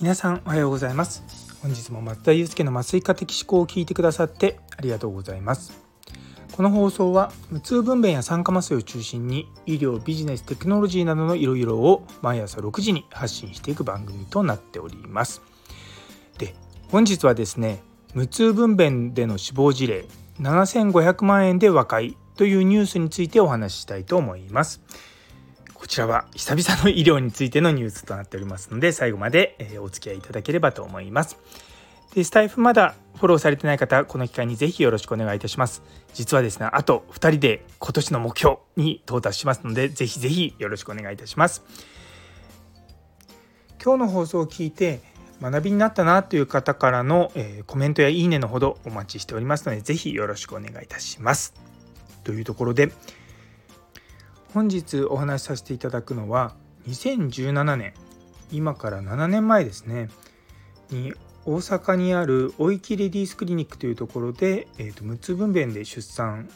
皆さんおはようございます。本日も松田祐介の麻酔科的思考を聞いてくださってありがとうございます。この放送は無痛分娩や酸化麻酔を中心に医療ビジネステクノロジーなどのいろいろを毎朝6時に発信していく番組となっております。で本日はですね無痛分娩での死亡事例7500万円で和解というニュースについてお話ししたいと思います。こちらは久々の医療についてのニュースとなっておりますので最後までお付き合いいただければと思います。でスタイフまだフォローされてない方この機会にぜひよろしくお願いいたします。実はですねあと2人で今年の目標に到達しますのでぜひぜひよろしくお願いいたします。今日の放送を聞いて学びになったなという方からの、えコメントやいいねのほどお待ちしておりますのでぜひよろしくお願いいたします。というところで本日お話しさせていただくのは2017年今から7年前ですねに大阪にあるおいきレディースクリニックというところで、えーと、無痛分娩で出産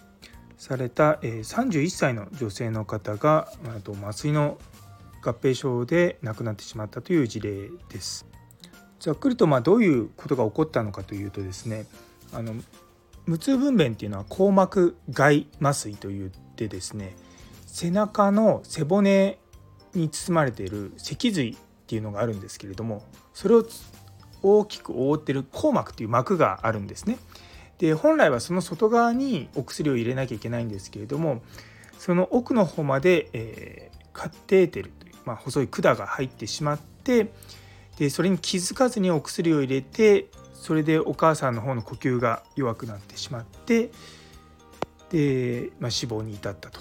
された、えー、31歳の女性の方がと麻酔の合併症で亡くなってしまったという事例です。ざっくりとまあどういうことが起こったのかというとですねあの無痛分娩っていうのは硬膜外麻酔といってですね背中の背骨に包まれている脊髄っていうのがあるんですけれどもそれを大きく覆ってる硬膜っていう膜があるんですね。で本来はその外側にお薬を入れなきゃいけないんですけれどもその奥の方まで、えー、カテーテルという、まあ、細い管が入ってしまってでそれに気づかずにお薬を入れてそれでお母さんの方の呼吸が弱くなってしまってで、まあ、死亡に至ったと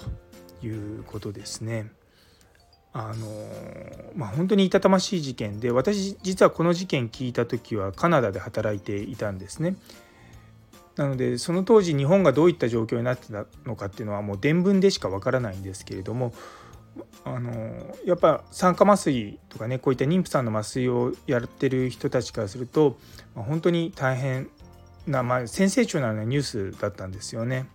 いうことですね。あのまあ、本当にいたたましい事件で私実はこの事件聞いた時はカナダで働いていたんですね。なのでその当時日本がどういった状況になってたのかっていうのはもう伝聞でしかわからないんですけれどもあのやっぱ酸化麻酔とかねこういった妊婦さんの麻酔をやってる人たちからすると、まあ、本当に大変な、まあ、センセーショナルなニュースだったんですよね。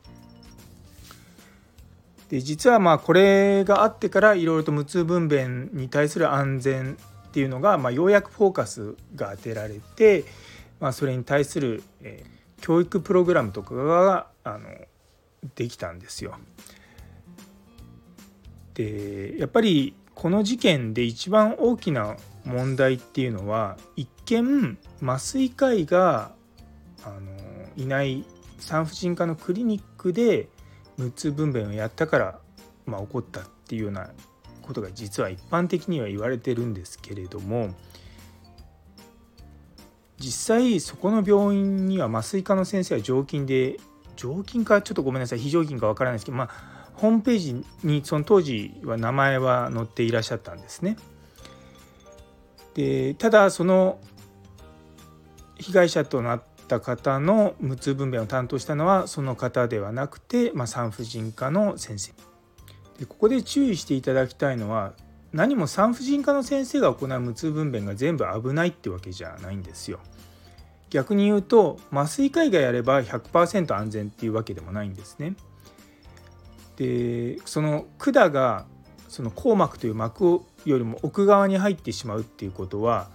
で実はまあこれがあってからいろいろと無痛分娩に対する安全っていうのが、まあ、ようやくフォーカスが当てられて、まあ、それに対する、えー、教育プログラムとかがあのできたんですよ。でやっぱりこの事件で一番大きな問題っていうのは一見麻酔科医があのいない産婦人科のクリニックで無痛分娩をやったから、まあ、起こったっていうようなことが実は一般的には言われてるんですけれども実際そこの病院には麻酔科の先生は常勤で常勤かちょっとごめんなさい非常勤かわからないですけど、まあ、ホームページにその当時は名前は載っていらっしゃったんですね。でただその被害者となっった方の無痛分娩を担当したのはその方ではなくて、まあ、産婦人科の先生でここで注意していただきたいのは何も産婦人科の先生が行う無痛分娩が全部危ないってわけじゃないんですよ。逆に言うと麻酔科医がやれば100%安全っていうわけでもないんですね。でその管がその硬膜という膜よりも奥側に入ってしまうっていうことは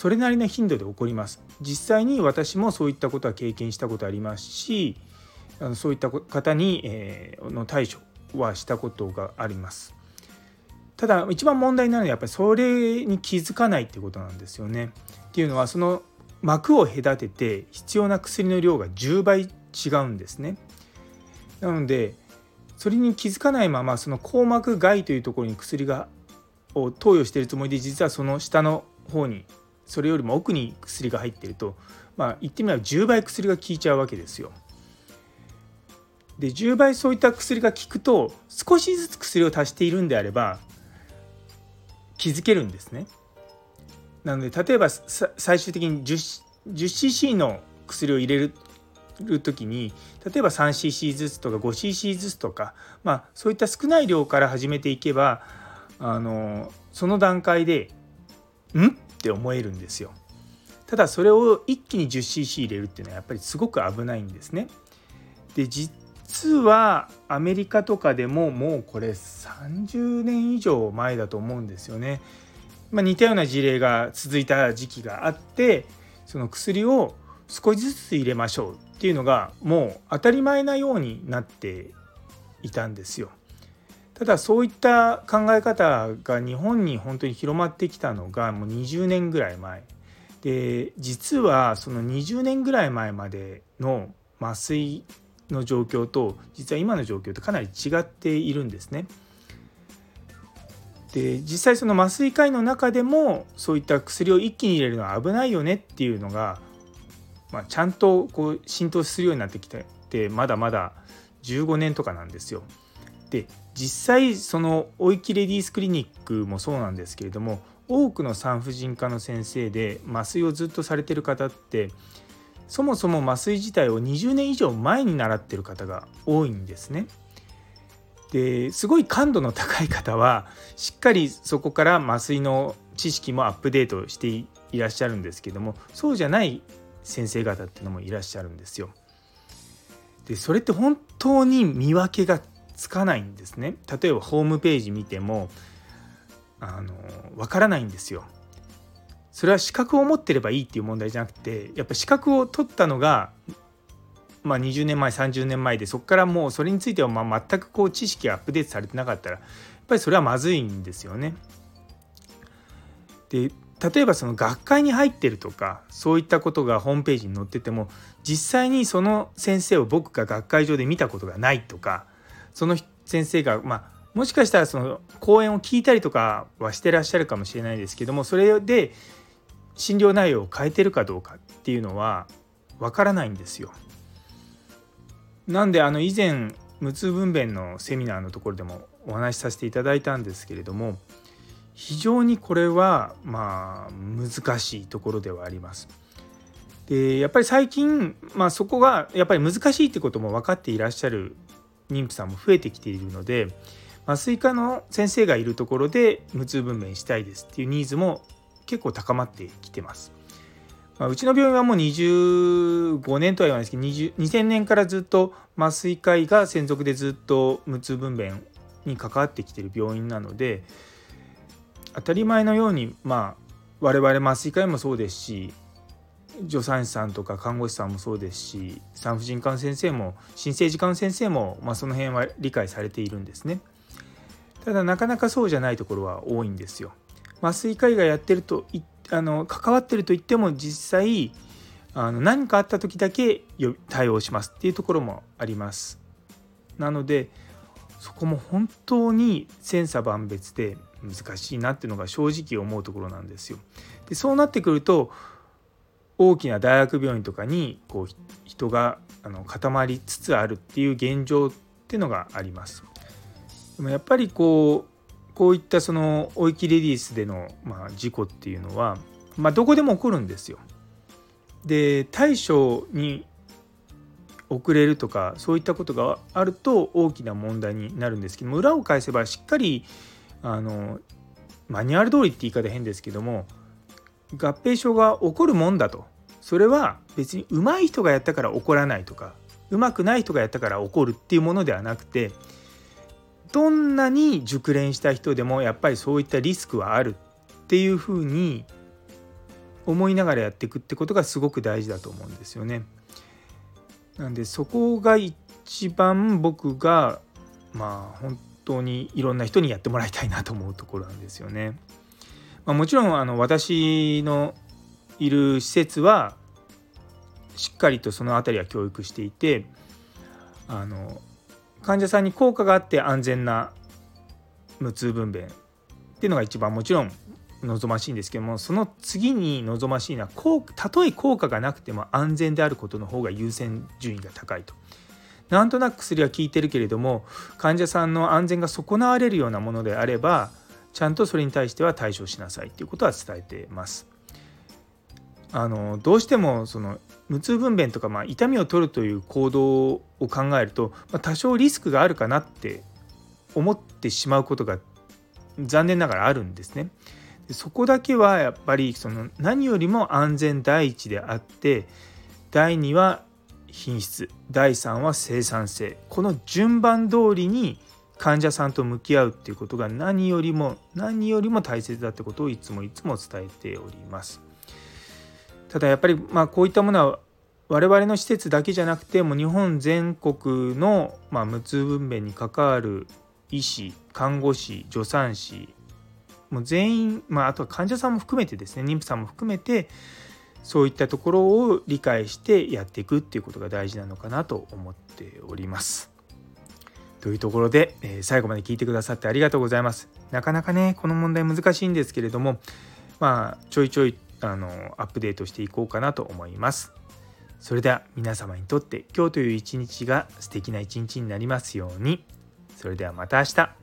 それなりの頻度で起こります。実際に私もそういったことは経験したことありますしあのそういった方に、えー、の対処はしたことがあります。ただ一番問題なのはやっぱりそれに気づかないってことなんですよね。っていうのはその膜を隔てて必要な薬の量が10倍違うんですね。なのでそれに気づかないままその硬膜外というところに薬がを投与しているつもりで実はその下の方にそれよりも奥に薬が入ってるとまあ言ってみれば10倍薬が効いちゃうわけですよ。で10倍そういった薬が効くと少しずつ薬を足しているんであれば気づけるんですね。なので例えば最終的に 10, 10cc の薬を入れるる時に例えば 3cc ずつとか 5cc ずつとか、まあ、そういった少ない量から始めていけばあのその段階で「ん？って思えるんですよ。ただそれを一気に 10cc 入れるっていうのはやっぱりすごく危ないんですね。で実はアメリカとかでももうこれ30年以上前だと思うんですよね。まあ、似たような事例が続いた時期があってその薬を少しずつ入れましょうっていうのがもう当たり前なようになっていたんですよ。ただそういった考え方が日本に本当に広まってきたのがもう20年ぐらい前で実はその20年ぐらい前までの麻酔の状況と実は今の状況ってかなり違っているんですね。で実際その麻酔科医の中でもそういった薬を一気に入れるのは危ないよねっていうのが、まあ、ちゃんとこう浸透するようになってきてまだまだ15年とかなんですよ。で実際そのおいきレディースクリニックもそうなんですけれども多くの産婦人科の先生で麻酔をずっとされてる方ってそもそも麻酔自体を20年以上前に習ってる方が多いんですね。ですごい感度の高い方はしっかりそこから麻酔の知識もアップデートしていらっしゃるんですけどもそうじゃない先生方っていうのもいらっしゃるんですよ。でそれって本当に見分けがつかないんですね。例えばホームページ見てもあのわからないんですよ。それは資格を持ってればいいっていう問題じゃなくてやっぱ資格を取ったのが、まあ、20年前30年前でそこからもうそれについてはまあ全くこう知識がアップデートされてなかったらやっぱりそれはまずいんですよね。で例えばその学会に入ってるとかそういったことがホームページに載ってても実際にその先生を僕が学会上で見たことがないとかその先生がまあもしかしたらその講演を聞いたりとかはしてらっしゃるかもしれないですけどもそれで診療内容を変えてるかどうかっていうのはわからないんですよ。なんであの以前無痛分娩のセミナーのところでもお話しさせていただいたんですけれども非常にこれはまあ難しいところではあります。でやっぱり最近、まあ、そこがやっぱり難しいってことも分かっていらっしゃる妊婦さんも増えてきているので麻酔科の先生がいるところで無痛分娩したいですっていうニーズも結構高まってきてます。まあ、うちの病院はもう25年とは言わないですけど2000年からずっと麻酔科医が専属でずっと無痛分娩に関わってきてる病院なので当たり前のようにまあ我々麻酔科医もそうですし助産師さんとか看護師さんもそうですし産婦人科の先生も新生児科の先生も、まあ、その辺は理解されているんですね。ただなかなかそうじゃないところは多いんですよ。麻酔科医がやってるとあの関わってると言っても実際あの何かあった時だけ対応しますっていうところもあります。なのでそこも本当に千差万別で難しいなっていうのが正直思うところなんですよ。でそうなってくると大きな大学病院とかにこう人があの固まりつつあるっていう現状っていうのがあります。でもやっぱりこうこういったその追い切レディースでの、まあ、事故っていうのは、まあ、どこでも起こるんですよ。で対処に遅れるとかそういったことがあると大きな問題になるんですけども裏を返せばしっかりあのマニュアル通りって言い方変ですけども合併症が起こるもんだとそれは別に上手い人がやったから起こらないとか上手くない人がやったから起こるっていうものではなくてどんなに熟練した人でもやっぱりそういったリスクはあるっていうふうに思いながらやっていくってことがすごく大事だと思うんですよね。なんでそこが一番僕がまあ本当にいろんな人にやってもらいたいなと思うところなんですよね。まあ、もちろんあの私のいる施設はしっかりとその辺りは教育していてあの患者さんに効果があって安全な無痛分娩っていうのが一番もちろん望ましいんですけどもその次に望ましいのはたとえ効果がなくても安全であることの方が優先順位が高いと。なんとなく薬は効いてるけれども患者さんの安全が損なわれるようなものであればちゃんとそれに対しては対処しなさいっていうことは伝えてます。あのどうしてもその無痛分娩とか、まあ、痛みを取るという行動を考えると、まあ、多少リスクがあるかなって思ってしまうことが残念ながらあるんですね。そこだけはやっぱりその何よりも安全第一であって第2は品質第3は生産性この順番通りに患者さんと向き合うっていうことが何よりも何よりも大切だってことをいつもいつも伝えております。ただやっぱりまあこういったものは我々の施設だけじゃなくても日本全国の、まあ、無痛分娩に関わる医師看護師助産師もう全員、まあ、あとは患者さんも含めてですね妊婦さんも含めてそういったところを理解してやっていくっていうことが大事なのかなと思っております。というところで、えー、最後まで聞いてくださってありがとうございます。なかなかねこの問題難しいんですけれどもまあちょいちょいあのアップデートしていこうかなと思います。それでは皆様にとって今日という一日が素敵な一日になりますように。それではまた明日。